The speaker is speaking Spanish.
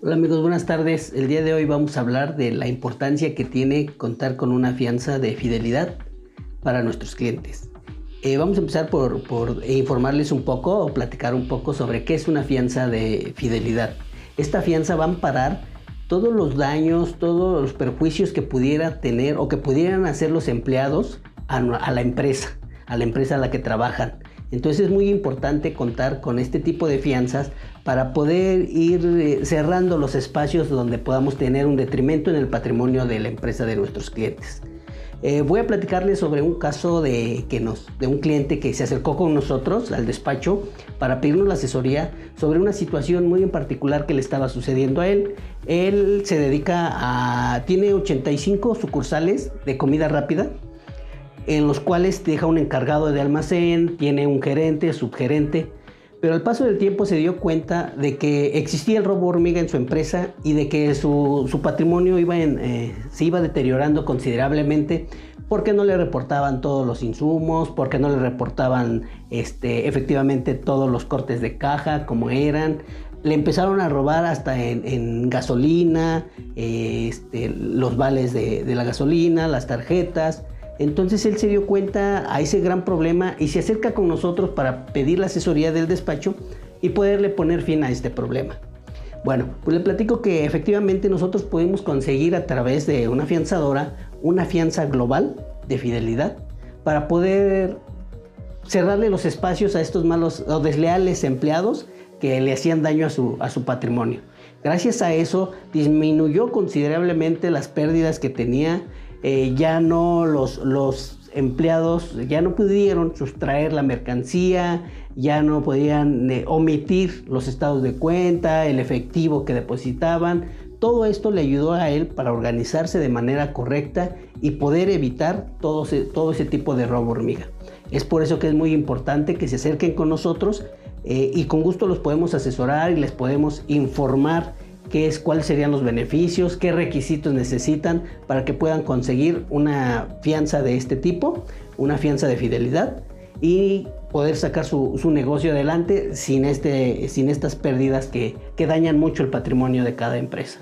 Hola amigos, buenas tardes. El día de hoy vamos a hablar de la importancia que tiene contar con una fianza de fidelidad para nuestros clientes. Eh, vamos a empezar por, informarles un poco o platicar un poco sobre qué es una fianza de fidelidad. Esta fianza va a amparar todos los daños, todos los perjuicios que pudiera tener o que pudieran hacer los empleados a la empresa, a la empresa a la que trabajan. Entonces es muy importante contar con este tipo de fianzas para poder ir eh, cerrando los espacios donde podamos tener un detrimento en el patrimonio de la empresa de nuestros clientes. Eh, voy a platicarles sobre un caso de, que nos, de un cliente que se acercó con nosotros al despacho para pedirnos la asesoría sobre una situación muy en particular que le estaba sucediendo a él. Él se dedica a... tiene 85 sucursales de comida rápida en los cuales deja un encargado de almacén, tiene un gerente, subgerente, pero al paso del tiempo se dio cuenta de que existía el robo hormiga en su empresa y de que su, patrimonio iba eh, se iba deteriorando considerablemente porque no le reportaban todos los insumos, porque no le reportaban este, efectivamente todos los cortes de caja como eran. Le empezaron a robar hasta en, gasolina, este, los vales de la gasolina, las tarjetas. Entonces él se dio cuenta a ese gran problema y se acerca con nosotros para pedir la asesoría del despacho y poderle poner fin a este problema. Bueno, pues le platico que efectivamente nosotros podemos conseguir a través de una fianzadora una fianza global de fidelidad para poder cerrarle los espacios a estos malos o desleales empleados que le hacían daño a su, a su patrimonio. Gracias a eso disminuyó considerablemente las pérdidas que tenía eh, ya no los, los empleados ya no pudieron sustraer la mercancía, ya no podían eh, omitir los estados de cuenta, el efectivo que depositaban. Todo esto le ayudó a él para organizarse de manera correcta y poder evitar todo ese, todo ese tipo de robo hormiga. Es por eso que es muy importante que se acerquen con nosotros eh, y con gusto los podemos asesorar y les podemos informar qué es, cuáles serían los beneficios, qué requisitos necesitan para que puedan conseguir una fianza de este tipo, una fianza de fidelidad y poder sacar su, negocio adelante sin, este, sin estas pérdidas que, que dañan mucho el patrimonio de cada empresa.